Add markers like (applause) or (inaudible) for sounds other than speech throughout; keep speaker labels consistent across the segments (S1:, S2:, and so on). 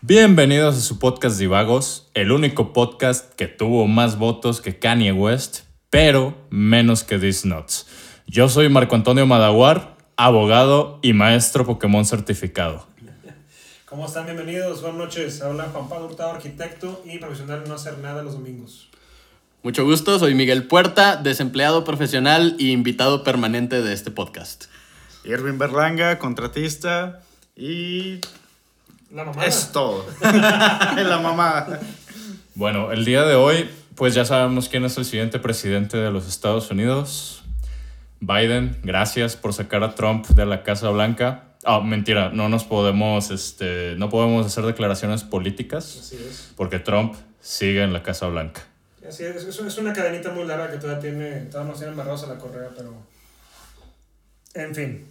S1: Bienvenidos a su podcast Divagos, el único podcast que tuvo más votos que Kanye West, pero menos que These Nuts. Yo soy Marco Antonio Madaguar, abogado y maestro Pokémon certificado.
S2: ¿Cómo están? Bienvenidos, buenas noches. Habla Juan Pablo Hurtado, arquitecto y profesional en no hacer nada los domingos.
S3: Mucho gusto, soy Miguel Puerta, desempleado profesional y invitado permanente de este podcast.
S4: Irving Berlanga, contratista y
S2: La mamá.
S4: es todo. (laughs) la mamá.
S1: Bueno, el día de hoy, pues ya sabemos quién es el siguiente presidente de los Estados Unidos. Biden, gracias por sacar a Trump de la Casa Blanca. Ah, mentira, no nos podemos, este, no podemos hacer declaraciones políticas
S2: Así es.
S1: porque Trump sigue en la Casa Blanca.
S2: Así es. Es, es una cadenita muy larga que todavía tiene, todavía nos tiene amarrados a la correa, pero. En fin.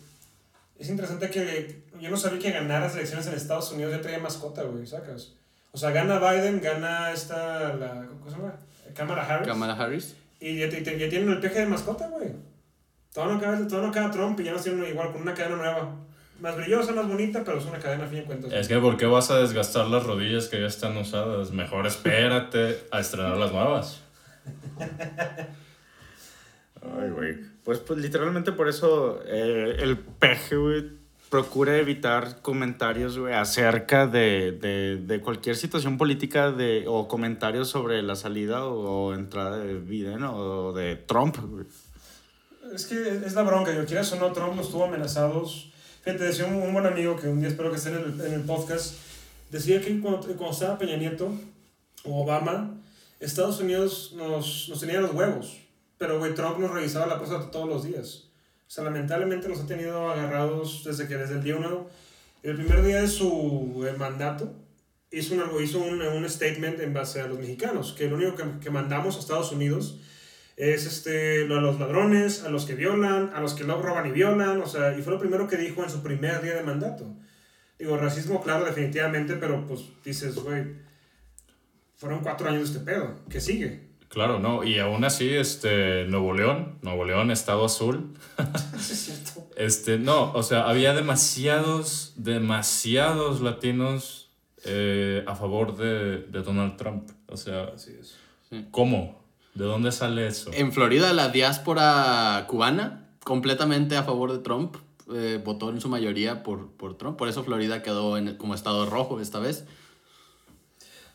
S2: Es interesante que yo no sabía que ganar las elecciones en Estados Unidos ya traía mascota, güey, sacas. O sea, gana Biden, gana esta, la, ¿cómo se llama? Cámara Harris.
S3: Kamala Harris.
S2: Y ya, te- ya tienen el peje de mascota, güey. Todo no, queda, todo no queda Trump y ya nos tienen igual con una cadena nueva. Más brillosa, más bonita, pero es una cadena a fin de cuentas.
S1: Es que ¿por qué vas a desgastar las rodillas que ya están usadas? Mejor espérate a estrenar las nuevas.
S4: Ay, güey. Pues, pues literalmente por eso eh, el peje, güey, procura evitar comentarios, güey, acerca de, de, de cualquier situación política de, o comentarios sobre la salida o, o entrada de Biden o de Trump, güey.
S2: Es que es la bronca, yo quieras o no, Trump nos tuvo amenazados. Fíjate, decía un, buen amigo que un día espero que esté en el, el podcast, decía que cuando, cuando estaba Peña Nieto o Obama, Estados Unidos nos, nos tenía los huevos, pero güey, Trump nos revisaba la cosa todos los días. O sea, lamentablemente nos ha tenido agarrados desde que desde el día uno, el primer día de su eh, mandato, hizo, un, hizo un, un statement en base a los mexicanos, que lo único que, que mandamos a Estados Unidos es este, lo de los ladrones, a los que violan, a los que no roban y violan, o sea, y fue lo primero que dijo en su primer día de mandato. Digo, racismo, claro, definitivamente, pero pues dices, güey, fueron cuatro años de este pedo, ¿qué sigue?
S1: Claro, no, y aún así, este, Nuevo León, Nuevo León, Estado Azul, (laughs)
S2: es cierto.
S1: este, no, o sea, había demasiados, demasiados latinos eh, a favor de, de Donald Trump. O sea,
S2: Así es.
S1: ¿cómo? ¿De dónde sale eso?
S3: En Florida, la diáspora cubana, completamente a favor de Trump, eh, votó en su mayoría por, por Trump. Por eso Florida quedó en, como estado rojo esta vez.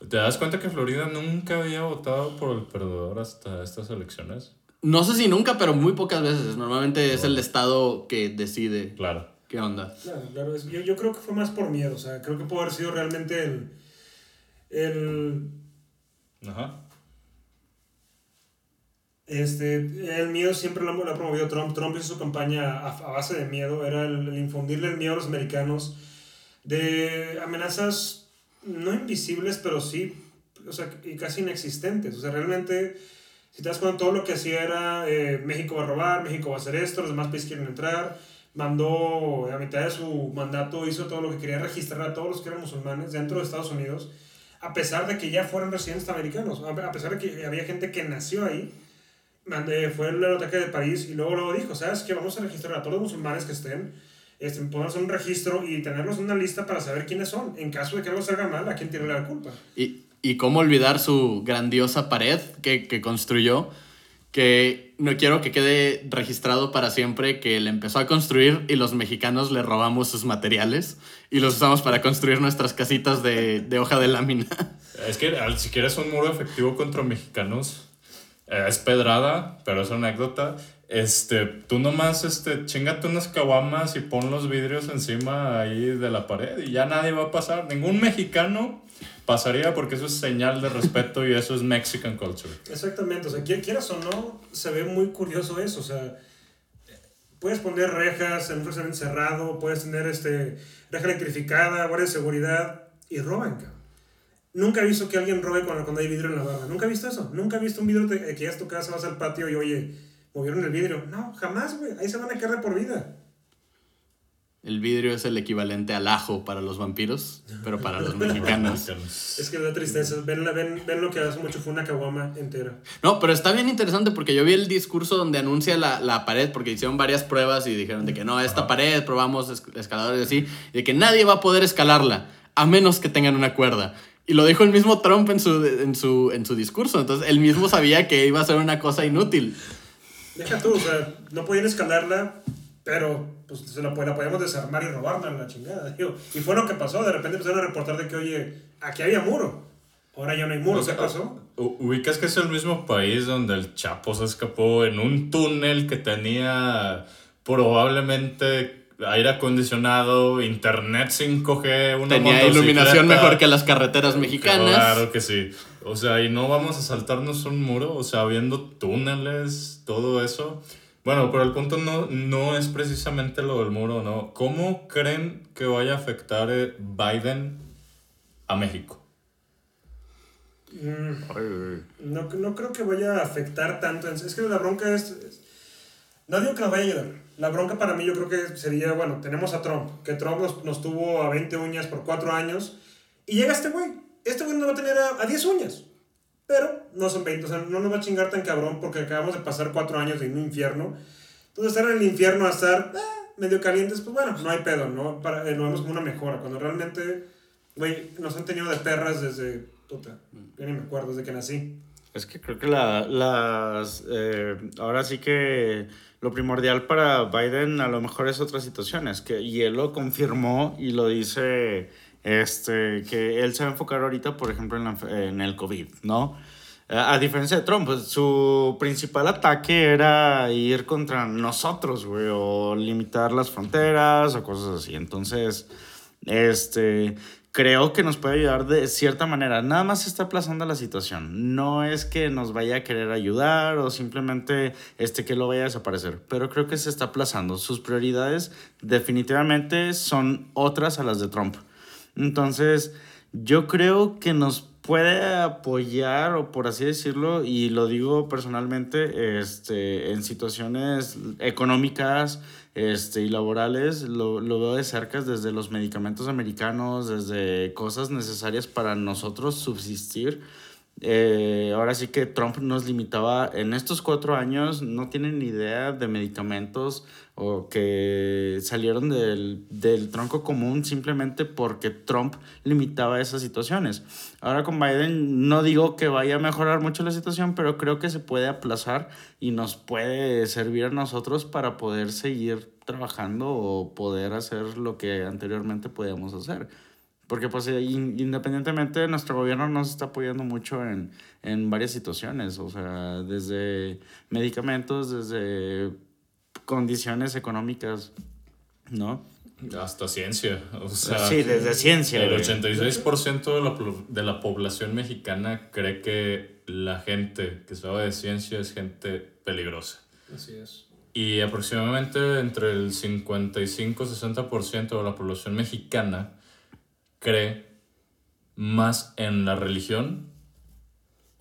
S1: ¿Te das cuenta que Florida nunca había votado por el perdedor hasta estas elecciones?
S3: No sé si nunca, pero muy pocas veces. Normalmente es el estado que decide
S1: Claro.
S3: qué onda.
S2: Claro, claro, yo, yo creo que fue más por miedo, o sea, creo que pudo haber sido realmente el, el,
S1: Ajá.
S2: Este, el miedo siempre lo, lo ha promovido Trump. Trump hizo su campaña a, a base de miedo. Era el, el infundirle el miedo a los americanos de amenazas no invisibles, pero sí, o sea, y casi inexistentes. O sea, realmente, si te das cuenta, todo lo que hacía era eh, México va a robar, México va a hacer esto, los demás países quieren entrar. Mandó, a mitad de su mandato, hizo todo lo que quería registrar a todos los que eran musulmanes dentro de Estados Unidos, a pesar de que ya fueran residentes americanos, a pesar de que había gente que nació ahí mandé, fue el ataque de París y luego, luego dijo, ¿sabes qué? Vamos a registrar a todos los musulmanes que estén, este, hacer un registro y tenerlos en una lista para saber quiénes son. En caso de que algo salga mal, ¿a quién tiene la culpa?
S3: Y, y cómo olvidar su grandiosa pared que, que construyó, que no quiero que quede registrado para siempre que él empezó a construir y los mexicanos le robamos sus materiales y los usamos para construir nuestras casitas de, de hoja de lámina.
S1: Es que si quieres un muro efectivo contra mexicanos, eh, es pedrada, pero es anécdota. Este, tú nomás, este, chingate unas caguamas y pon los vidrios encima ahí de la pared y ya nadie va a pasar. Ningún mexicano pasaría porque eso es señal de respeto y eso es Mexican culture.
S2: Exactamente, o sea, qui- quieras o no, se ve muy curioso eso, o sea, puedes poner rejas en un restaurante cerrado, puedes tener este, reja electrificada, guardia de seguridad, y roban, cabrón. Nunca he visto que alguien robe cuando, cuando hay vidrio en la barra, nunca he visto eso, nunca he visto un vidrio que ya es tu casa, vas al patio y oye, movieron el vidrio. No, jamás, güey. Ahí se van a quedar de por vida.
S3: El vidrio es el equivalente al ajo para los vampiros, pero para los (laughs) mexicanos.
S2: Es que da tristeza. Ven, la- ven, ven lo que hace mucho fue una caguama entera.
S3: No, pero está bien interesante porque yo vi el discurso donde anuncia la, la pared, porque hicieron varias pruebas y dijeron de que no, esta pared, probamos es- escaladores y así, y de que nadie va a poder escalarla, a menos que tengan una cuerda. Y lo dijo el mismo Trump en su, en su, en su discurso, entonces él mismo sabía que iba a ser una cosa inútil.
S2: Deja tú, o sea, no podían escalarla, pero pues se la, la podíamos desarmar y robarla la chingada. (laughs) digo. Y fue lo que pasó. De repente empezaron a reportar de que, oye, aquí había muro. Ahora ya no hay muro. ¿Qué
S1: sea,
S2: pasó?
S1: u- Ubicas que es el mismo país donde el Chapo se escapó en un túnel que tenía probablemente aire acondicionado, internet 5G, una
S3: Tenía iluminación mejor que las carreteras mexicanas.
S1: Claro que sí. O sea, y no vamos a saltarnos un muro, o sea, viendo túneles, todo eso. Bueno, pero el punto no, no es precisamente lo del muro, ¿no? ¿Cómo creen que vaya a afectar eh, Biden a México?
S2: Mm, no, no creo que vaya a afectar tanto. Es que la bronca es, es- No digo que nos vaya a ayudar. La bronca para mí yo creo que sería, bueno, tenemos a Trump, que Trump nos, nos tuvo a 20 uñas por 4 años, y llega este güey. Este güey nos va a tener a, a 10 uñas. Pero no son 20, o sea, no nos va a chingar tan cabrón porque acabamos de pasar 4 años en un infierno. Entonces estar en el infierno a estar eh, medio calientes, pues bueno, no hay pedo, ¿no? Para, eh, lo vemos como una mejora. Cuando realmente, güey, nos han tenido de perras desde, puta, ya ni me acuerdo, desde que nací.
S4: Es que creo que la, las. eh, ahora sí que lo primordial para Biden a lo mejor es otra situación. Es que, y él lo confirmó y lo dice. Este, que él se va a enfocar ahorita, por ejemplo, en, en el COVID, ¿no? A diferencia de Trump, pues, su principal ataque era ir contra nosotros, güey, o limitar las fronteras o cosas así. Entonces, este, creo que nos puede ayudar de cierta manera. Nada más se está aplazando la situación. No es que nos vaya a querer ayudar o simplemente este, que lo vaya a desaparecer, pero creo que se está aplazando. Sus prioridades definitivamente son otras a las de Trump. Entonces, yo creo que nos puede apoyar, o por así decirlo, y lo digo personalmente, este, en situaciones económicas este, y laborales, lo, lo veo de cerca desde los medicamentos americanos, desde cosas necesarias para nosotros subsistir. Eh, ahora sí que Trump nos limitaba en estos cuatro años, no tienen ni idea de medicamentos o que salieron del, del tronco común simplemente porque Trump limitaba esas situaciones. Ahora con Biden no digo que vaya a mejorar mucho la situación, pero creo que se puede aplazar y nos puede servir a nosotros para poder seguir trabajando o poder hacer lo que anteriormente podíamos hacer. Porque pues eh, in- independientemente nuestro gobierno nos está apoyando mucho en, en varias situaciones, o sea, desde medicamentos, desde condiciones económicas, ¿no?
S1: Hasta ciencia. O sea,
S4: sí, desde ciencia.
S1: El
S4: güey.
S1: 86% de la, de la población mexicana cree que la gente que sabe de ciencia es gente peligrosa.
S2: Así es.
S1: Y aproximadamente entre el 55-60% de la población mexicana cree más en la religión,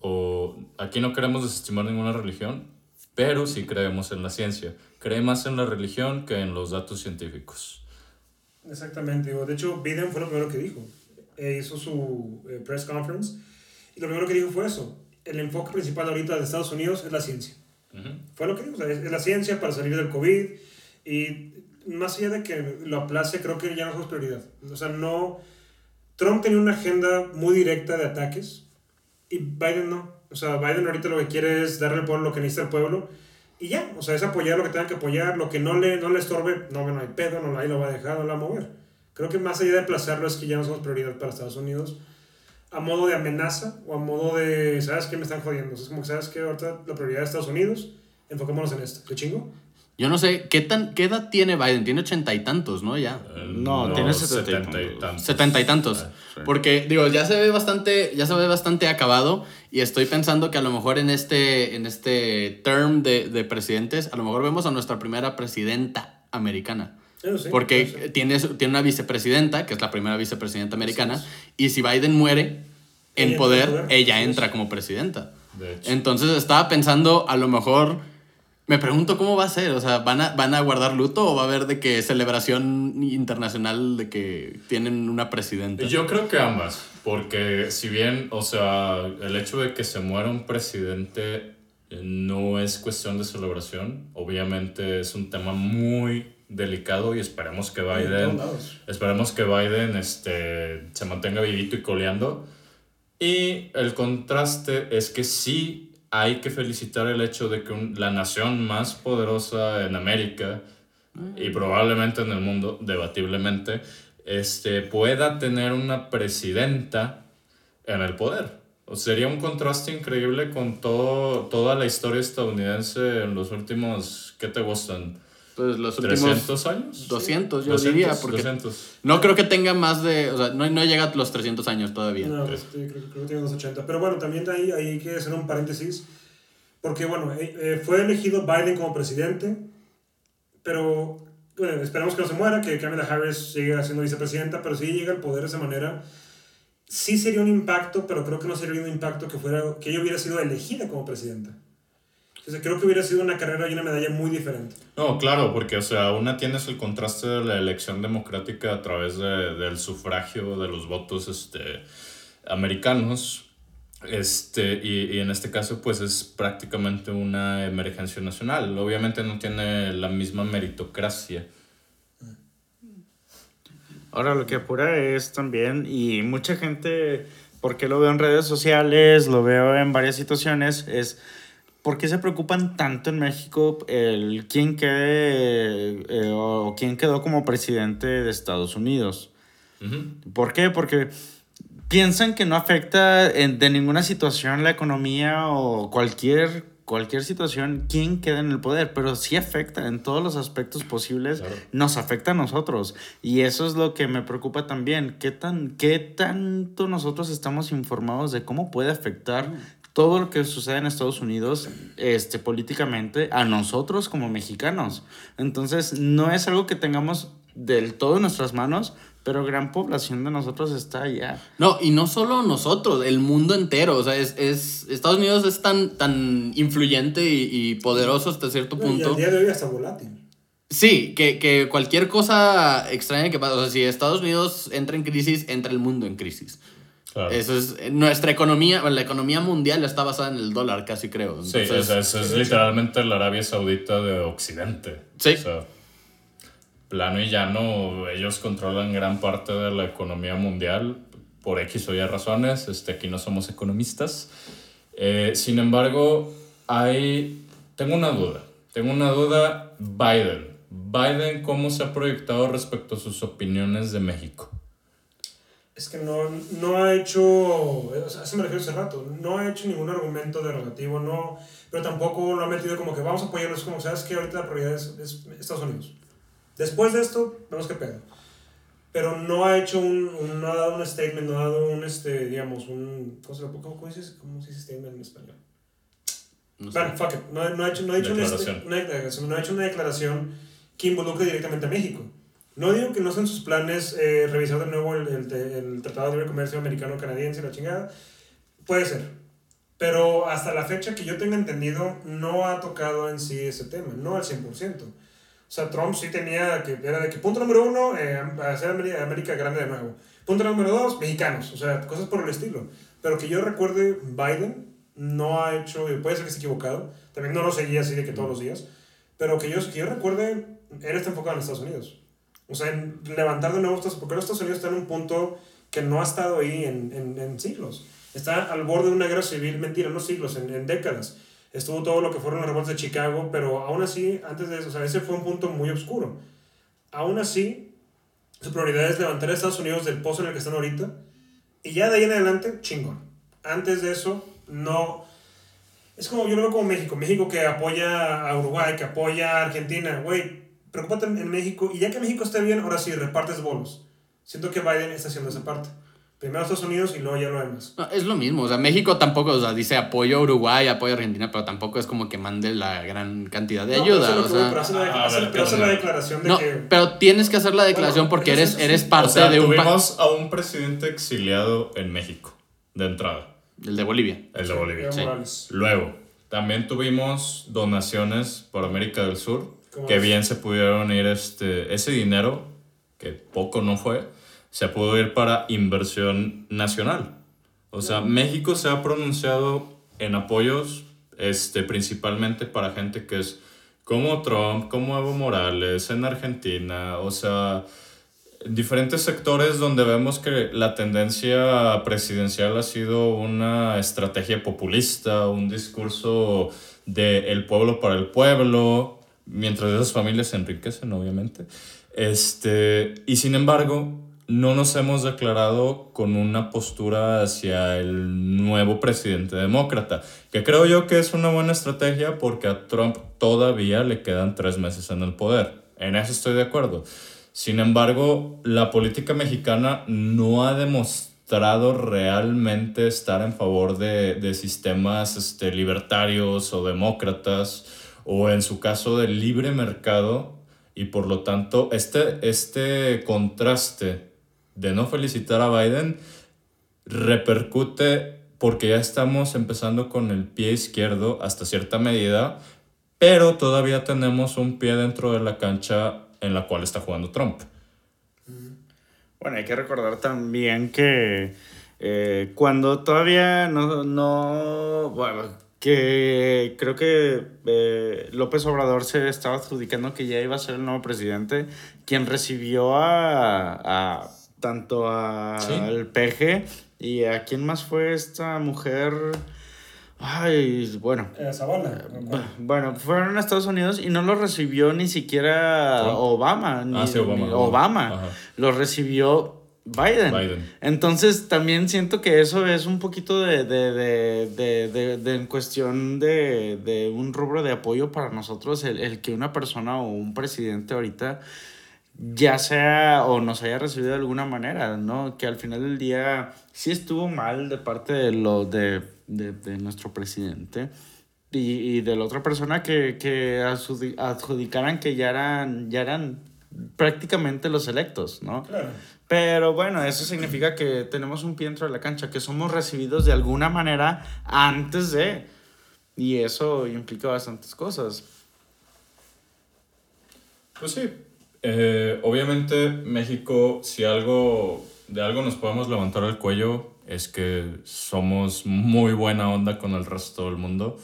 S1: o aquí no queremos desestimar ninguna religión, pero sí creemos en la ciencia. Cree más en la religión que en los datos científicos.
S2: Exactamente. De hecho, Biden fue lo primero que dijo. Eh, hizo su eh, press conference y lo primero que dijo fue eso. El enfoque principal ahorita de Estados Unidos es la ciencia. Fue lo que dijo. o sea, es, es la ciencia para salir del COVID y más allá de que lo aplace, creo que ya no es prioridad. O sea, no... Trump tenía una agenda muy directa de ataques y Biden no. O sea, Biden ahorita lo que quiere es darle al pueblo lo que necesita el pueblo y ya. O sea, es apoyar lo que tengan que apoyar, lo que no le, no le estorbe, no, no hay pedo, no, ahí lo va a dejar, no lo va a mover. Creo que más allá de aplazarlo es que ya no somos prioridad para Estados Unidos a modo de amenaza o a modo de, ¿sabes qué? Me están jodiendo. O sea, es como que, ¿sabes qué? Ahorita la prioridad de Estados Unidos, enfocémonos en esto. ¿Qué chingo?
S3: Yo no sé, ¿qué, tan, ¿qué edad tiene Biden? Tiene ochenta y tantos, ¿no? Ya.
S1: Eh,
S4: No, tiene setenta y tantos.
S3: Setenta y tantos.
S1: Ah,
S4: sí.
S3: Porque, digo, ya se ve bastante, ya se ve bastante acabado. Y estoy pensando que a lo mejor en este, en este term de, de presidentes, a lo mejor vemos a nuestra primera presidenta americana.
S2: Sí,
S3: Porque
S2: sí.
S3: tiene, tiene una vicepresidenta, que es la primera vicepresidenta americana. Y si Biden muere en
S2: Ella
S3: poder, ella entra como presidenta.
S1: De hecho.
S3: Entonces estaba pensando, a lo mejor Me pregunto cómo va a ser, o sea, ¿van a, ¿van a guardar luto o va a haber de que celebración internacional de que tienen una presidenta?
S1: Yo creo que ambas, porque si bien, o sea, el hecho de que se muera un presidente eh, no es cuestión de celebración, obviamente es un tema muy delicado y esperemos que Biden, esperemos que Biden este, se mantenga vivito y coleando. Y el contraste es que sí hay que felicitar el hecho de que un- la nación más poderosa en América y probablemente en el mundo, debatiblemente, este, pueda tener una presidenta en el poder. O sería un contraste increíble con todo, toda la historia estadounidense en los últimos, ¿qué te gustan?
S3: Pues los últimos
S1: 300 años.
S3: 200, yo
S1: 200,
S3: diría, porque
S1: 200.
S3: no creo que tenga más de, o sea, no, no llega a los 300 años todavía.
S2: No, este, creo, creo que tiene unos 80. Pero bueno, también ahí, ahí hay que hacer un paréntesis. Porque bueno, eh, eh, fue elegido Biden como presidente. Pero bueno, esperamos que no se muera, que Kamala Harris siga siendo vicepresidenta. Pero si llega al poder de esa manera, sí sería un impacto, pero creo que no sería un impacto que, fuera, que ella hubiera sido elegida como presidenta. O sea, creo que hubiera sido una carrera y una medalla muy diferente.
S1: No, claro, porque, o sea, una tienes el contraste de la elección democrática a través de- del sufragio de los votos este, americanos, este, y, y en este caso, pues es prácticamente una emergencia nacional. Obviamente no tiene la misma meritocracia.
S4: Ahora lo que apura es también, y mucha gente, porque lo veo en redes sociales, lo veo en varias situaciones, es ¿por qué se preocupan tanto en México el quién quede eh, o quién quedó como presidente de Estados Unidos?
S1: Ujú.
S4: ¿Por qué? Porque piensan que no afecta en- de ninguna situación la economía o cualquier, cualquier situación quién queda en el poder, pero sí afecta en todos los aspectos posibles,
S1: Claro.
S4: nos afecta a nosotros. Y eso es lo que me preocupa también, qué, tan, qué tanto nosotros estamos informados de cómo puede afectar todo lo que sucede en Estados Unidos este, políticamente a nosotros como mexicanos. Entonces, no es algo que tengamos del todo en nuestras manos, pero gran población de nosotros está allá.
S3: No, y no solo nosotros, el mundo entero. O sea, es, es Estados Unidos es tan, tan influyente y, y poderoso hasta cierto
S2: Y
S3: punto.
S2: al día de hoy hasta volátil.
S3: Sí, que, que cualquier cosa extraña que pase, o sea, si Estados Unidos entra en crisis, entra el mundo en crisis.
S1: Claro.
S3: Eso es, eh, nuestra economía, la economía mundial está basada en el dólar, casi creo.
S1: Sí, es- es literalmente la Arabia Saudita de Occidente.
S3: Sí.
S1: O sea, plano y llano, ellos controlan gran parte de la economía mundial por X o Y razones. Este, aquí no somos economistas. Eh, sin embargo, hay... Tengo una duda. Tengo una duda. Biden. Biden, ¿cómo se ha proyectado respecto a sus opiniones de México?
S2: Es que no, no ha hecho, o sea, eso me refiero hace rato, no ha hecho ningún argumento derogativo, no, pero tampoco lo ha metido como que vamos a apoyarlos, como sabes que ahorita la prioridad es, es Estados Unidos. Después de esto, vemos qué pedo. Pero no ha hecho un, un- no ha dado un statement, no ha dado un, este, digamos, un, ¿cómo se, lo- cómo, cómo dices- cómo se dice statement en español?
S3: no sé.
S2: Bueno, fuck it. No, no ha hecho, no ha hecho una,
S1: Declaración.
S2: una declaración. No ha hecho una declaración que involucre directamente a México. No digo que no sean sus planes eh, revisar de nuevo el, el, Tratado de Libre Comercio Americano-Canadiense la chingada. Puede ser. Pero hasta la fecha que yo tenga entendido, no ha tocado en sí ese tema. No al 100%. O sea, Trump sí tenía que, era de que punto número uno, eh, hacer América, América grande de nuevo. Punto número dos, mexicanos. O sea, cosas por el estilo. Pero que yo recuerde, Biden no ha hecho, puede ser que esté equivocado, también no lo seguía así de que todos los días, pero que yo, que yo recuerde, él está enfocado en Estados Unidos. O sea, en levantar de nuevo Estados porque los Estados Unidos está en un punto que no ha estado ahí en, en, en siglos. Está al borde de una guerra civil, mentira, no siglos, en, en décadas. Estuvo todo lo que fueron las revueltas de Chicago, pero aún así, antes de eso, o sea, ese fue un punto muy oscuro. Aún así, su prioridad es levantar a Estados Unidos del pozo en el que están ahorita, y ya de ahí en adelante, chingón. Antes de eso, no. Es como yo lo veo como México. México que apoya a Uruguay, que apoya a Argentina. Güey, preocúpate en, en México. Y ya que México esté bien, ahora sí, repartes bolos. Siento que Biden está haciendo esa parte. Primero Estados Unidos y luego ya lo demás.
S3: No, es lo mismo, o sea, México tampoco, o sea, dice apoyo a Uruguay, apoyo a Argentina, pero tampoco es como que mande la gran cantidad de
S2: No, pero
S3: ayuda,
S2: eso
S3: o sea.
S2: pero hace la,
S1: a
S2: hace-
S1: ver,
S2: pero hace la
S1: carnal.
S2: declaración de
S3: No,
S2: que.
S3: pero tienes que hacer la declaración
S2: Bueno,
S3: porque
S2: pero
S3: eres, eres parte
S1: o sea,
S3: de un
S1: tuvimos a un presidente exiliado en México, de entrada,
S3: el de Bolivia.
S1: el de Bolivia.
S3: Sí.
S1: Luego, también tuvimos donaciones por América del Sur,
S2: ¿Cómo
S1: que bien se pudieron ir este, ese dinero, que poco no fue, se pudo ir para inversión nacional. O sea, México se ha pronunciado en apoyos este, principalmente para gente que es como Trump, como Evo Morales, en Argentina, o sea, diferentes sectores donde vemos que la tendencia presidencial ha sido una estrategia populista, un discurso de el pueblo para el pueblo, mientras esas familias se enriquecen, obviamente. Este, y sin embargo, no nos hemos declarado con una postura hacia el nuevo presidente demócrata, que creo yo que es una buena estrategia porque a Trump todavía le quedan tres meses en el poder. En eso estoy de acuerdo. Sin embargo, la política mexicana no ha demostrado realmente estar en favor de, de sistemas este, libertarios o demócratas, o en su caso del libre mercado, y por lo tanto este, este contraste de no felicitar a Biden repercute porque ya estamos empezando con el pie izquierdo hasta cierta medida, pero todavía tenemos un pie dentro de la cancha en la cual está jugando Trump.
S4: Bueno, hay que recordar también que eh, cuando todavía no, no, bueno, que creo que eh, López Obrador se estaba adjudicando que ya iba a ser el nuevo presidente, quien recibió a, a tanto a-
S1: Sí.
S4: al PG y a quién más fue esta mujer. Ay, bueno,
S2: Eh, Zavala.
S4: Bu- Bueno, fueron a Estados Unidos y no lo recibió ni siquiera. Obama. Ni,
S1: Ah, sí, Obama,
S4: ni
S1: Obama.
S4: Obama. Recibió Biden.
S1: Biden.
S4: Entonces también siento que eso es un poquito de, de, de, de, de- de en cuestión de, de un rubro de apoyo para nosotros, el, el que una persona o un presidente ahorita ya sea o nos haya recibido de alguna manera, ¿no? Que al final del día sí estuvo mal de parte de lo de, de, de nuestro presidente y, y de la otra persona que, que adjudi- adjudicaran que ya eran, ya eran prácticamente los electos, ¿no?
S2: Claro.
S4: Pero bueno, eso significa que tenemos un pie dentro de la cancha, que somos recibidos de alguna manera antes de... Y eso implica bastantes cosas.
S1: Pues sí, eh, obviamente México, si algo, de algo nos podemos levantar el cuello, es que somos muy buena onda con el resto del mundo.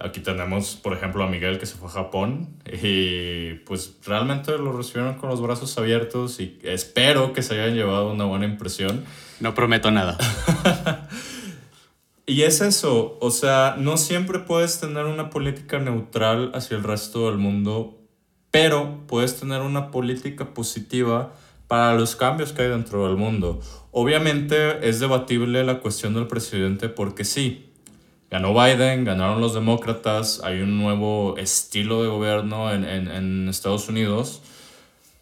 S1: Aquí tenemos, por ejemplo, a Miguel que se fue a Japón y pues realmente lo recibieron con los brazos abiertos y espero que se hayan llevado una buena impresión.
S3: No prometo nada. (laughs)
S1: Y es eso, o sea, no siempre puedes tener una política neutral hacia el resto del mundo, pero puedes tener una política positiva para los cambios que hay dentro del mundo. Obviamente es debatible la cuestión del presidente porque sí, ganó Biden, ganaron los demócratas, hay un nuevo estilo de gobierno en, en, en Estados Unidos,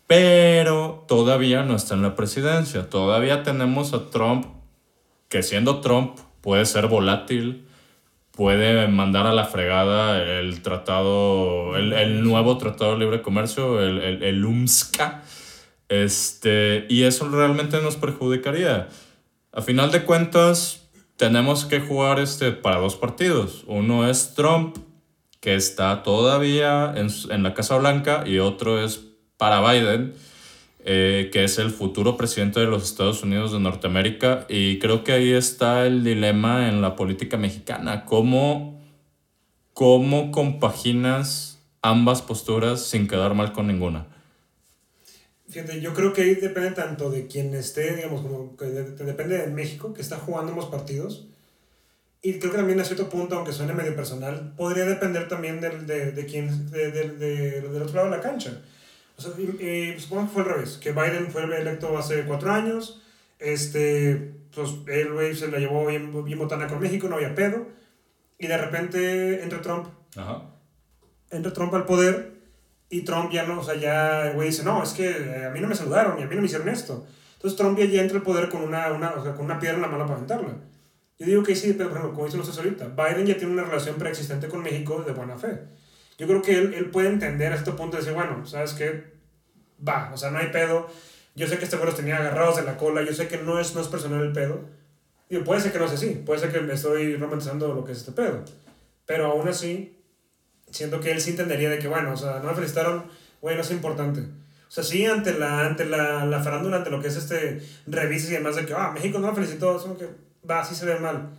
S1: pero todavía no está en la presidencia. Todavía tenemos a Trump que siendo Trump puede ser volátil, puede mandar a la fregada el tratado, el, el nuevo tratado de libre comercio, el, el, el UMSCA, este, y eso realmente nos perjudicaría. A final de cuentas, tenemos que jugar este, para dos partidos. Uno es Trump, que está todavía en, en la Casa Blanca, y otro es para Biden, eh, que es el futuro presidente de los Estados Unidos de Norteamérica. Y creo que ahí está el dilema en la política mexicana. ¿Cómo, cómo compaginas ambas posturas sin quedar mal con ninguna?
S2: Fíjate, yo creo que ahí depende tanto de quien esté, digamos, como que de- de- depende de México, que está jugando ambos partidos. Y creo que también a cierto punto, aunque suene medio personal, podría depender también del, de, de quien, de, de- de- del otro lado de la cancha. O sea, y- y supongo que fue al revés, que Biden fue electo hace cuatro años, este, pues el güey se la llevó bien, bien botana con México, no había pedo, y de repente entra Trump
S1: Ajá.
S2: entra Trump al poder y Trump ya no, o sea, ya el güey dice, no, es que eh, a mí no me saludaron y a mí no me hicieron esto. Entonces Trump ya, ya entra al poder con una, una, o sea, con una piedra en la mano para aventarla. Yo digo que sí, pero por ejemplo, como dicen ustedes ahorita, Biden ya tiene una relación preexistente con México de buena fe. Yo creo que él, él puede entender a este punto de decir, bueno, ¿sabes qué? Va, o sea, no hay pedo. Yo sé que este güey los tenía agarrados de la cola, yo sé que no es, no es personal el pedo. Digo, puede ser que no sea así, puede ser que me estoy romantizando lo que es este pedo. Pero aún así, siento que él sí entendería de que, bueno, o sea, no me felicitaron, güey, no es importante. O sea, sí, ante la, ante la, la farándula, ante lo que es este revistas y demás, de que, ah, México no me felicitó, es como que, va, sí se ve mal.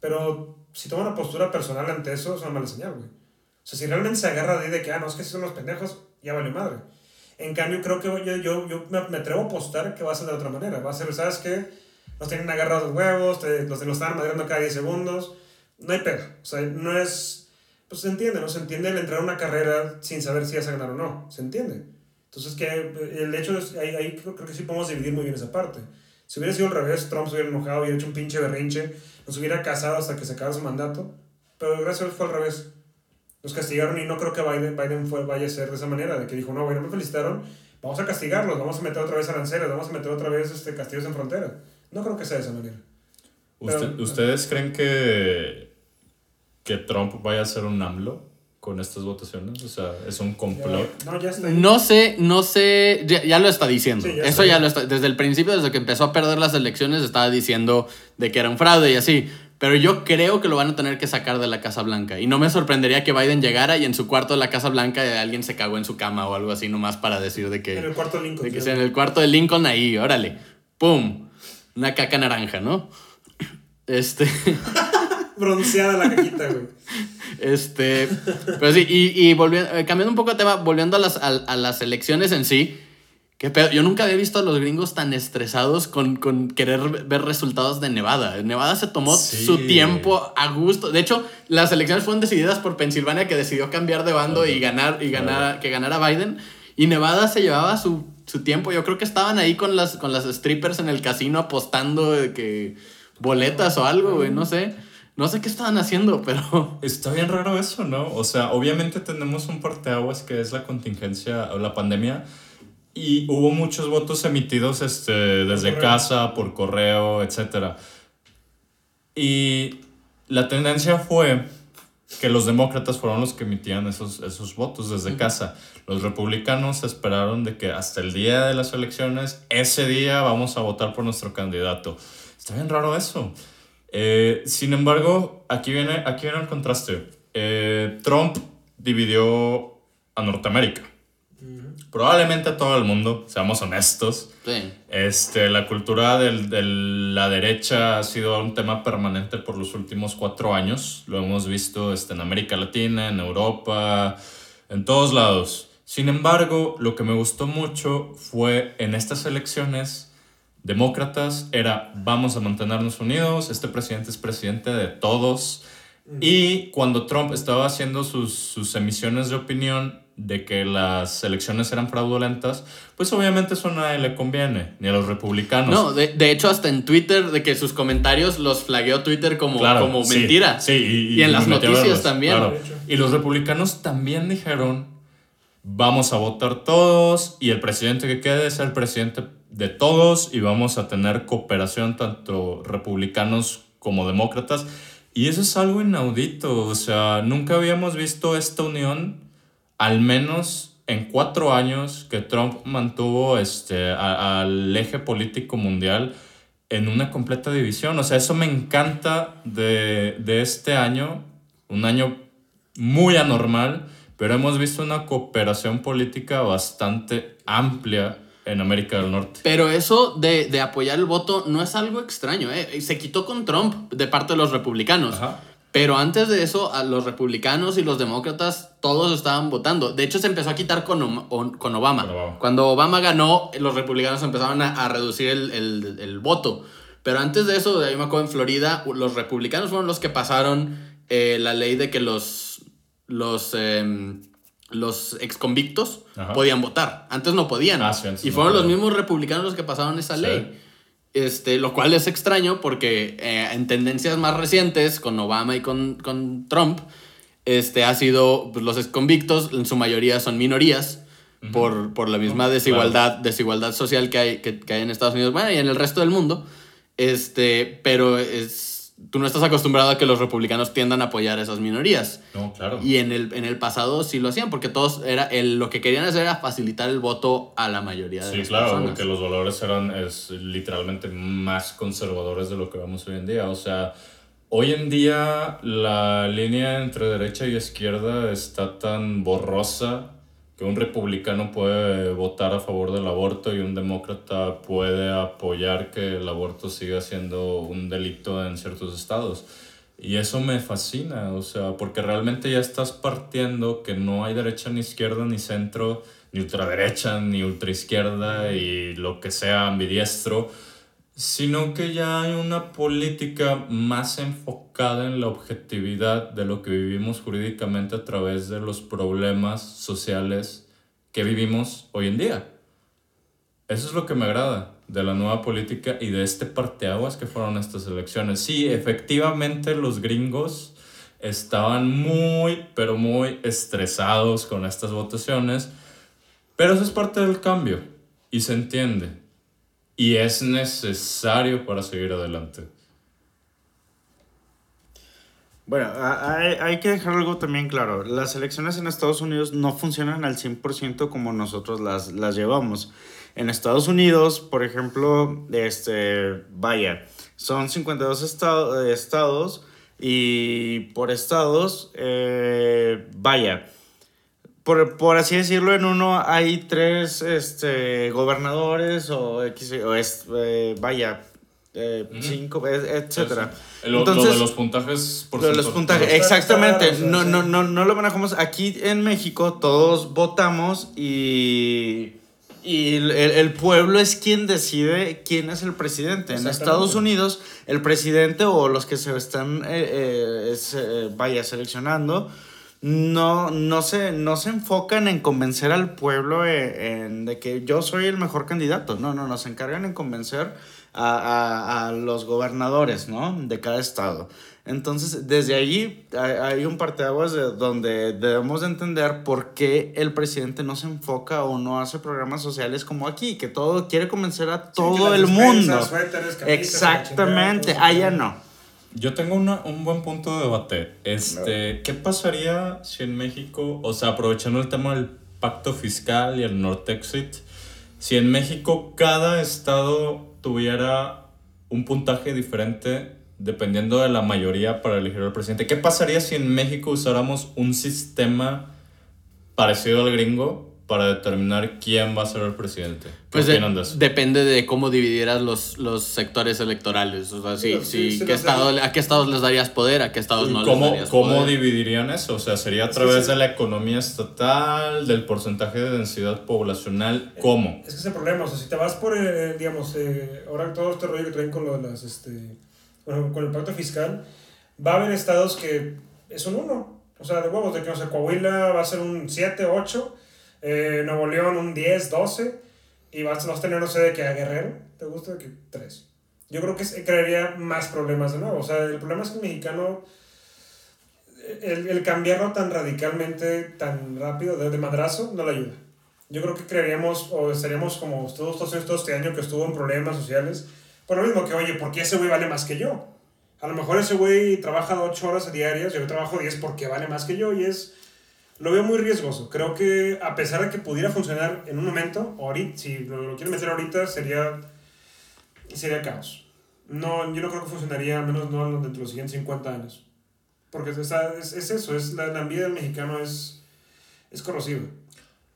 S2: Pero si toma una postura personal ante eso, es una mala señal, güey. O sea, si realmente se agarra de, de que, ah, no, es que si son los pendejos, ya vale madre. En cambio, creo que yo, yo, yo me, me atrevo a apostar que va a ser de otra manera. Va a ser, ¿sabes qué? Nos tienen agarrados los huevos, te, los, los están madreando cada 10 segundos. No hay pega. O sea, no es. Pues se entiende, ¿no? Se entiende el entrar a una carrera sin saber si vas a ganar o no. Se entiende. Entonces, que el hecho es. Ahí, ahí creo, creo que sí podemos dividir muy bien esa parte. Si hubiera sido al revés, Trump se hubiera enojado, hubiera hecho un pinche berrinche, nos hubiera casado hasta que se acabara su mandato. Pero gracias a Dios fue al revés. Nos castigaron y no creo que Biden, Biden fue, vaya a ser de esa manera, de que dijo, no, güey, no me felicitaron, vamos a castigarlos, vamos a meter otra vez aranceles, vamos a meter otra vez este, castillos en frontera. No creo que sea de esa manera.
S1: Usted-
S2: Pero-
S1: ¿Ustedes creen que, que Trump vaya a ser un AMLO con estas votaciones? O sea, es un complot.
S2: No, ya está.
S3: No sé, no sé, ya, ya lo está diciendo.
S2: Sí, ya
S3: Eso ya lo está, desde el principio, desde que empezó a perder las elecciones, estaba diciendo de que era un fraude y así. Pero yo creo que lo van a tener que sacar de la Casa Blanca. Y no me sorprendería que Biden llegara y en su cuarto de la Casa Blanca eh, alguien se cagó en su cama o algo así, nomás para decir de que...
S2: En el cuarto Lincoln.
S3: De que sea en el cuarto de Lincoln ahí, órale. ¡Pum! Una caca naranja, ¿no? Este. (laughs)
S2: Bronceada la cajita, güey.
S3: Este. Pero sí, y, y volviendo, eh, cambiando un poco de tema, volviendo a las, a, a las elecciones en sí. ¿Qué pedo? Yo nunca había visto a los gringos tan estresados con, con querer ver resultados de Nevada. Nevada se tomó
S1: Sí.
S3: su tiempo a gusto. De hecho, las elecciones fueron decididas por Pensilvania, que decidió cambiar de bando y ganar, y ganar, que ganara Biden. Y Nevada se llevaba su, su tiempo. Yo creo que estaban ahí con las, con las strippers en el casino apostando de que boletas o algo, güey. No sé. No sé qué estaban haciendo, pero. (laughs)
S1: Está bien raro eso, ¿no? O sea, obviamente tenemos un parteaguas que es la contingencia o la pandemia. Y hubo muchos votos emitidos este, desde casa, por correo, etc. Y la tendencia fue que los demócratas fueron los que emitían esos, esos votos desde casa. Los republicanos esperaron de que hasta el día de las elecciones, ese día vamos a votar por nuestro candidato. Está bien raro eso. Eh, sin embargo, aquí viene, aquí viene el contraste. Eh, Trump dividió a Norteamérica. Probablemente a todo el mundo, seamos honestos.
S3: Sí.
S1: Este, la cultura del- de la derecha ha sido un tema permanente por los últimos cuatro años. Lo hemos visto este, en América Latina, en Europa, en todos lados. Sin embargo, lo que me gustó mucho fue en estas elecciones, demócratas era vamos a mantenernos unidos, este presidente es presidente de todos. Y cuando Trump estaba haciendo sus, sus emisiones de opinión de que las elecciones eran fraudulentas, pues obviamente eso a nadie le conviene, ni a los republicanos.
S3: No, de, de hecho, hasta en Twitter, de que sus comentarios los flagueó Twitter como,
S1: Claro,
S3: como
S1: sí,
S3: mentira.
S1: Sí, y,
S3: Y en las noticias
S1: verlos,
S3: también.
S1: claro. Y los republicanos también dijeron, vamos a votar todos y el presidente que quede es el presidente de todos y vamos a tener cooperación tanto republicanos como demócratas. Y eso es algo inaudito, o sea, nunca habíamos visto esta unión, al menos en cuatro años que Trump mantuvo este, a- al eje político mundial en una completa división. O sea, eso me encanta de, de este año, un año muy anormal, pero hemos visto una cooperación política bastante amplia en América del Norte.
S3: Pero eso de, de apoyar el voto no es algo extraño. ¿eh? Se quitó con Trump de parte de los republicanos.
S1: Ajá.
S3: Pero antes de eso, a los republicanos y los demócratas, todos estaban votando. De hecho, se empezó a quitar con, Obama.
S1: Con Obama.
S3: Cuando Obama ganó, los republicanos empezaron a, a reducir el, el- el voto. Pero antes de eso, yo me acuerdo en Florida, los republicanos fueron los que pasaron eh, la ley de que los, los, em, los exconvictos podían votar. Antes no podían.
S1: Ah, sí, antes
S3: y
S1: no
S3: fueron los mismos republicanos los que pasaron esa ley. Este, lo cual es extraño porque eh, en tendencias más recientes, con Obama y con, con Trump, este, ha sido, pues, los convictos en su mayoría son minorías por, por la misma desigualdad, desigualdad social que hay, que, que hay en Estados Unidos, bueno, y en el resto del mundo. Este, pero es, tú no estás acostumbrado a que los republicanos tiendan a apoyar a esas minorías.
S1: No, claro.
S3: Y en el, en el pasado sí lo hacían, porque todos era el, lo que querían hacer era facilitar el voto a la mayoría de
S1: Sí,
S3: las
S1: claro,
S3: personas.
S1: porque los valores eran es, literalmente más conservadores de lo que vemos hoy en día. O sea, hoy en día la línea entre derecha y izquierda está tan borrosa que un republicano puede votar a favor del aborto y un demócrata puede apoyar que el aborto siga siendo un delito en ciertos estados. Y eso me fascina, o sea, porque realmente ya estás partiendo que no hay derecha ni izquierda ni centro, ni ultraderecha ni ultraizquierda y lo que sea ambidiestro, sino que ya hay una política más enfocada en la objetividad de lo que vivimos jurídicamente a través de los problemas sociales que vivimos hoy en día. Eso es lo que me agrada de la nueva política y de este parteaguas que fueron estas elecciones. Sí, efectivamente los gringos estaban muy, pero muy estresados con estas votaciones, pero eso es parte del cambio y se entiende y es necesario para seguir adelante.
S4: Bueno, hay, hay, que dejar algo también claro. Las elecciones en Estados Unidos no funcionan al 100% como nosotros las, las llevamos. En Estados Unidos, por ejemplo, este, vaya, son 52 estado, estados y por estados, eh, vaya, por, por, así decirlo, en uno hay tres este, gobernadores o, X, o es, eh, vaya, eh, cinco, etcétera.
S1: Entonces, lo de los puntajes
S4: por lo de los puntajes, exactamente. No, no, no, no lo manejamos. Aquí en México todos votamos y y el, el, pueblo es quien decide quién es el presidente. En Estados Unidos, el presidente o los que se están, eh, eh, eh, vaya, seleccionando, no, no, se, no se enfocan en convencer al pueblo de que yo soy el mejor candidato. No, no, nos encargan en convencer a, a, a los gobernadores, ¿no? De cada estado. Entonces, desde allí hay un parteaguas de donde debemos de entender por qué el presidente no se enfoca o no hace programas sociales como aquí, que todo quiere convencer a todo el mundo. Exactamente, allá no.
S1: Yo tengo un buen punto de debate. Este, ¿Qué pasaría si en México, o sea, aprovechando el tema del pacto fiscal y el Nortexit, si en México cada estado tuviera un puntaje diferente dependiendo de la mayoría para elegir al presidente. ¿Qué pasaría si en México usáramos un sistema parecido al gringo para determinar quién va a ser el presidente?
S3: pues depende de cómo dividieras los, los sectores electorales. O sea, sí, sí, ¿qué estado, ¿a qué estados les darías poder? ¿A qué estados no
S1: cómo,
S3: les darías
S1: ¿Cómo poder? dividirían eso? O sea, ¿sería a través de la economía estatal, del porcentaje de densidad poblacional? ¿Cómo?
S2: Es que ese problema, o sea, si te vas por, eh, digamos, eh, ahora todo este rollo que traen con lo de las, este bueno, con el pacto fiscal, va a haber estados que es un 1. O sea, de huevos, de que no sé, Coahuila va a ser un 7, 8, eh, Nuevo León un 10, 12, y vas, vas a tener, no sé, de que a Guerrero, ¿te gusta? Que 3. Yo creo que crearía más problemas de nuevo. O sea, el problema es que el mexicano, el, el cambiarlo tan radicalmente, tan rápido, de, de madrazo, no le ayuda. Yo creo que crearíamos, o estaríamos como todos, todos estos este año que estuvo en problemas sociales, por lo mismo que, oye, ¿por qué ese güey vale más que yo? A lo mejor ese güey trabaja 8 horas diarias, yo trabajo 10 porque vale más que yo y es... Lo veo muy riesgoso. Creo que a pesar de que pudiera funcionar en un momento, ahorita, si lo, lo quieren meter ahorita, sería, sería caos. No, yo no creo que funcionaría, al menos no dentro de los siguientes 50 años. Porque es, es, es eso, es, la, la vida del mexicano es, es corrosiva.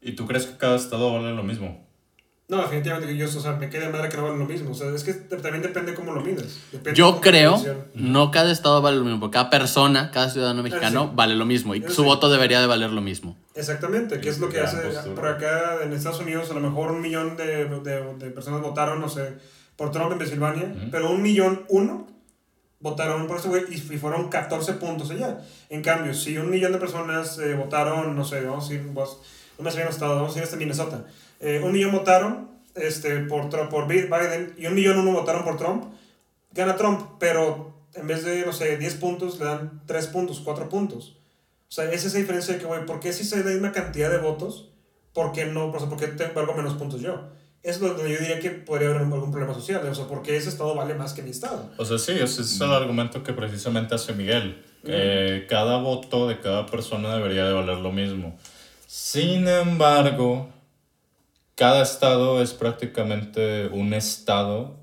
S1: ¿Y tú crees que cada estado vale lo mismo?
S2: No, definitivamente que yo, o sea, me quede madre que no vale lo mismo. O sea, es que también depende cómo lo mides.
S3: yo creo, no cada estado vale lo mismo, porque cada persona, cada ciudadano mexicano vale lo mismo y su voto debería de valer lo mismo.
S2: Exactamente, que es lo que hace por acá en Estados Unidos, a lo mejor un millón de, de, de personas votaron, no sé, por Trump en Pensilvania, pero un millón uno votaron por ese güey y, fueron 14 puntos allá. En cambio, si un millón de personas eh, votaron, no sé, vamos a ir, vos, no me sé bien estado, vamos a ir este Minnesota eh, un millón votaron este, por, por Biden y un millón uno votaron por Trump, gana Trump, pero en vez de, no sé, 10 puntos, le dan 3 puntos, 4 puntos. O sea, es esa diferencia de que, güey, ¿por qué si se da una cantidad de votos? ¿Por qué no? O sea, ¿por qué tengo algo menos puntos yo? es donde yo diría que podría haber algún problema social. O sea, porque ese estado vale más que mi estado.
S1: O sea, sí, ese es el argumento que precisamente hace Miguel. que cada voto de cada persona debería de valer lo mismo. Sin embargo, cada estado es prácticamente un estado,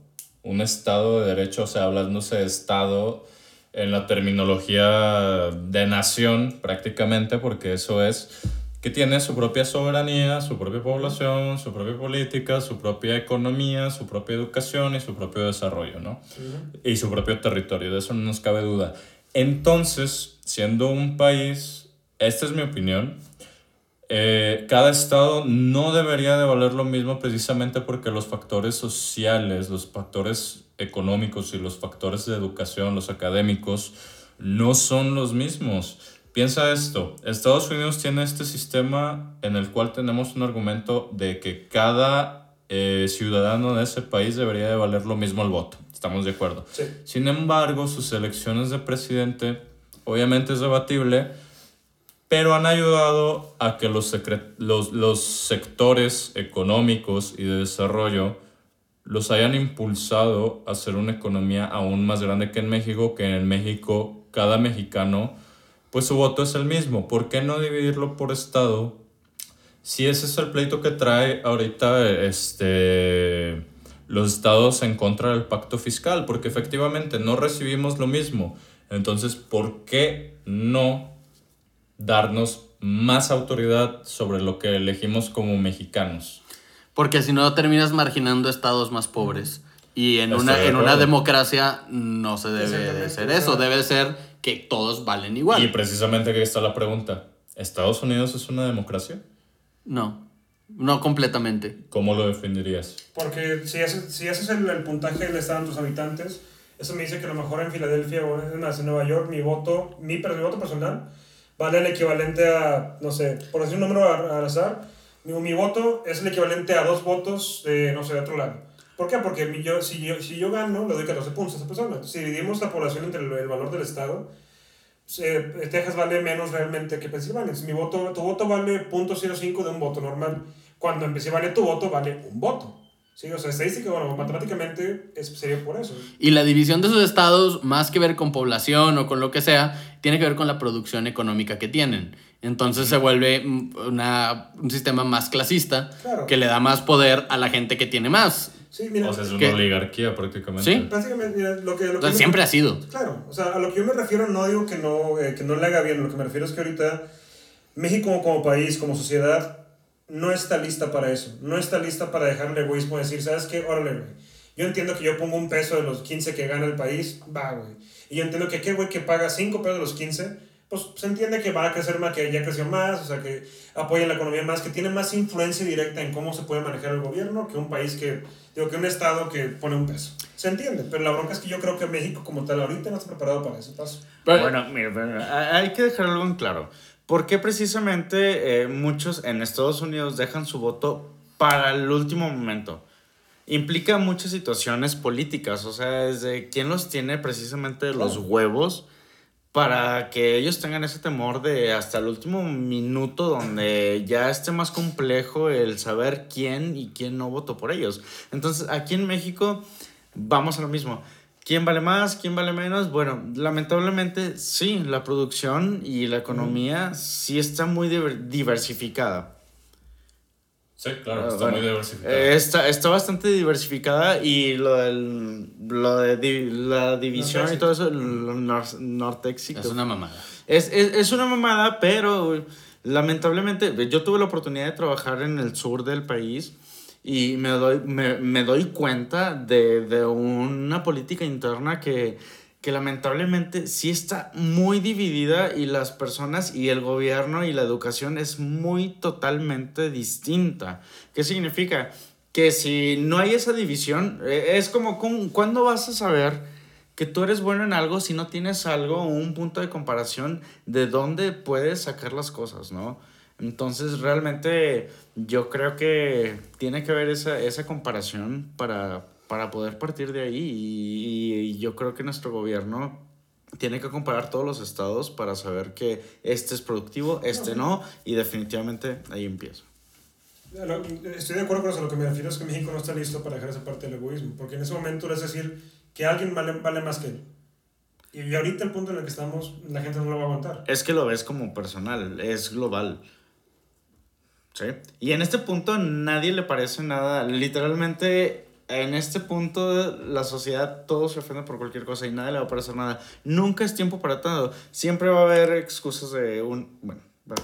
S1: un estado de derecho, o sea, hablándose de estado, en la terminología de nación prácticamente, porque eso es que tiene su propia soberanía, su propia población, su propia política, su propia economía, su propia educación y su propio desarrollo, ¿no? Y su propio territorio, de eso no nos cabe duda. Entonces, siendo un país, esta es mi opinión, eh, cada estado no debería de valer lo mismo precisamente porque los factores sociales, los factores económicos y los factores de educación, los académicos, no son los mismos. Piensa esto, Estados Unidos tiene este sistema en el cual tenemos un argumento de que cada eh, ciudadano de ese país debería de valer lo mismo el voto. Estamos de acuerdo.
S2: Sí.
S1: Sin embargo, sus elecciones de presidente, obviamente es debatible, pero han ayudado a que los, los, los sectores económicos y de desarrollo los hayan impulsado a hacer una economía aún más grande que en México, que en México cada mexicano, pues su voto es el mismo. ¿Por qué no dividirlo por estado? Si ese es el pleito que trae ahorita este, los estados en contra del pacto fiscal, porque efectivamente no recibimos lo mismo. Entonces, ¿por qué no darnos más autoridad sobre lo que elegimos como mexicanos.
S3: Porque si no terminas marginando estados más pobres. Y en una,
S1: de
S3: en una democracia no se debe de ser eso. Debe ser que todos valen igual.
S1: Y precisamente aquí está la pregunta. ¿Estados Unidos es una democracia?
S3: No, no completamente.
S1: ¿Cómo lo definirías?
S2: Porque si haces, si haces el, el puntaje del estado en tus habitantes, eso me dice que a lo mejor en Filadelfia o en, en Nueva York, mi voto, mi, mi voto personal vale el equivalente a, no sé, por decir un número al, azar, mi, mi voto es el equivalente a dos votos de, no sé, de otro lado. ¿Por qué? Porque mi- yo, si, yo, si yo gano, le doy 14 puntos a esa persona. Si dividimos la población entre el, el valor del estado, eh, Texas vale menos realmente que Pensilvania. Entonces, mi voto, tu voto vale 0.05 de un voto normal. Cuando en Pensilvania tu voto vale un voto. Sí, o sea, estadística, bueno, matemáticamente es, sería por eso.
S3: Y la división de esos estados, más que ver con población o con lo que sea, tiene que ver con la producción económica que tienen. Entonces se vuelve una, un sistema más clasista
S2: Claro.
S3: que le da más poder a la gente que tiene más.
S2: Sí, mira,
S1: O sea, es una
S3: ¿Qué?
S1: oligarquía prácticamente.
S3: Sí.
S2: básicamente, mira, lo que... Lo que
S3: siempre ha sido.
S2: Claro, o sea, a lo que yo me refiero no digo que no, eh, que no le haga bien, lo que me refiero es que ahorita México como país, como sociedad, no está lista para eso, no está lista para dejarle egoísmo decir, ¿sabes qué? Órale, güey. Yo entiendo que yo pongo un peso de los 15 que gana el país, va, güey. Y yo entiendo que aquel güey que paga 5 pesos de los 15, pues se entiende que va a crecer más, que ya creció más, o sea, que apoya la economía más, que tiene más influencia directa en cómo se puede manejar el gobierno que un país que, digo, que un estado que pone un peso. Se entiende, pero la bronca es que yo creo que México como tal ahorita no está preparado para ese paso.
S4: Bueno, mira, pero hay que dejar algo en claro. ¿Por qué precisamente eh, muchos en Estados Unidos dejan su voto para el último momento? Implica muchas situaciones políticas, o sea, desde quién los tiene precisamente los huevos para que ellos tengan ese temor de hasta el último minuto donde (clears throat) ya esté más complejo el saber quién y quién no votó por ellos. Entonces, aquí en México vamos a lo mismo. ¿Quién vale más? ¿Quién vale menos? Bueno, lamentablemente sí, la producción y la economía sí está muy diver- diversificada.
S1: Sí, claro,
S4: Ah,
S1: está
S4: bueno.
S1: muy diversificado.
S4: Eh, está, está bastante diversificada y lo, del, lo de di- la división y todo eso, nor- Nortex y
S3: Es una mamada.
S4: Es, es, es una mamada, pero lamentablemente yo tuve la oportunidad de trabajar en el sur del país y me doy, me, me doy cuenta de, de una política interna que, que lamentablemente sí está muy dividida y las personas y el gobierno y la educación es muy totalmente distinta. ¿Qué significa? Que si no hay esa división, eh, es como, ¿cómo- ¿cuándo vas a saber? que tú eres bueno en algo si no tienes algo, un punto de comparación de dónde puedes sacar las cosas, ¿no? Entonces realmente yo creo que tiene que haber esa, esa comparación para, para poder partir de ahí y, y yo creo que nuestro gobierno tiene que comparar todos los estados para saber que este es productivo, este no, y definitivamente ahí empiezo.
S2: Estoy de acuerdo con eso. Lo que me refiero es que México no está listo para dejar esa parte del egoísmo. Porque en ese momento es decir que alguien vale, vale más que él. Y ahorita el punto en el que estamos, la gente no lo va a aguantar.
S4: Es que lo ves como personal, es global. ¿Sí? Y en este punto nadie le parece nada. Literalmente en este punto la sociedad todo se ofende por cualquier cosa y nadie le va a parecer nada. Nunca es tiempo para todo. Siempre va a haber excusas de un... Bueno, va-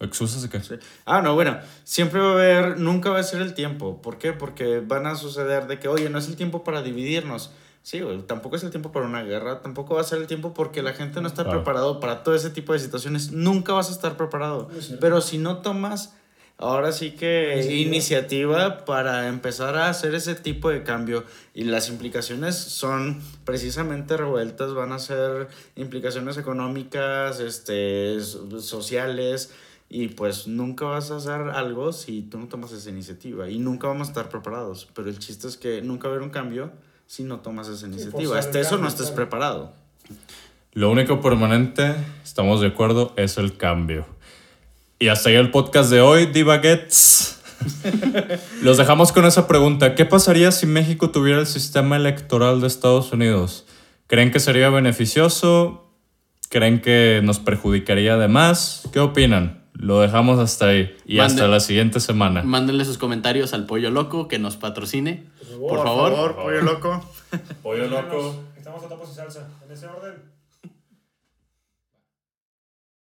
S1: ¿Excusas de qué?
S4: sí. Ah, no, bueno, siempre va a haber, nunca va a ser el tiempo. ¿Por qué? Porque van a suceder de que, oye, no es el tiempo para dividirnos. Sí, güey, tampoco es el tiempo para una guerra, tampoco va a ser el tiempo porque la gente no está
S1: Claro.
S4: preparado para todo ese tipo de situaciones. Nunca vas a estar preparado. Pero si no tomas, ahora sí que
S2: Iniciativa.
S4: iniciativa para empezar a hacer ese tipo de cambio y las implicaciones son precisamente revueltas, van a ser implicaciones económicas, este, so- sociales y pues nunca vas a hacer algo si tú no tomas esa iniciativa y nunca vamos a estar preparados, pero el chiste es que nunca va a haber un cambio si no tomas esa iniciativa, hasta eso no estés preparado.
S1: Lo único permanente, estamos de acuerdo, es el cambio. Y hasta ahí el podcast de hoy, Divaguets. (laughs) Los dejamos con esa pregunta. ¿Qué pasaría si México tuviera el sistema electoral de Estados Unidos? ¿Creen que sería beneficioso? ¿Creen que nos perjudicaría además? ¿Qué opinan? Lo dejamos hasta ahí. Y
S3: Mande-
S1: hasta la siguiente semana.
S3: Mándenle sus comentarios al Pollo Loco que nos patrocine.
S2: Por favor.
S3: Por favor.
S4: pollo loco.
S1: Pollo
S2: Estamos a topos y salsa. En ese orden.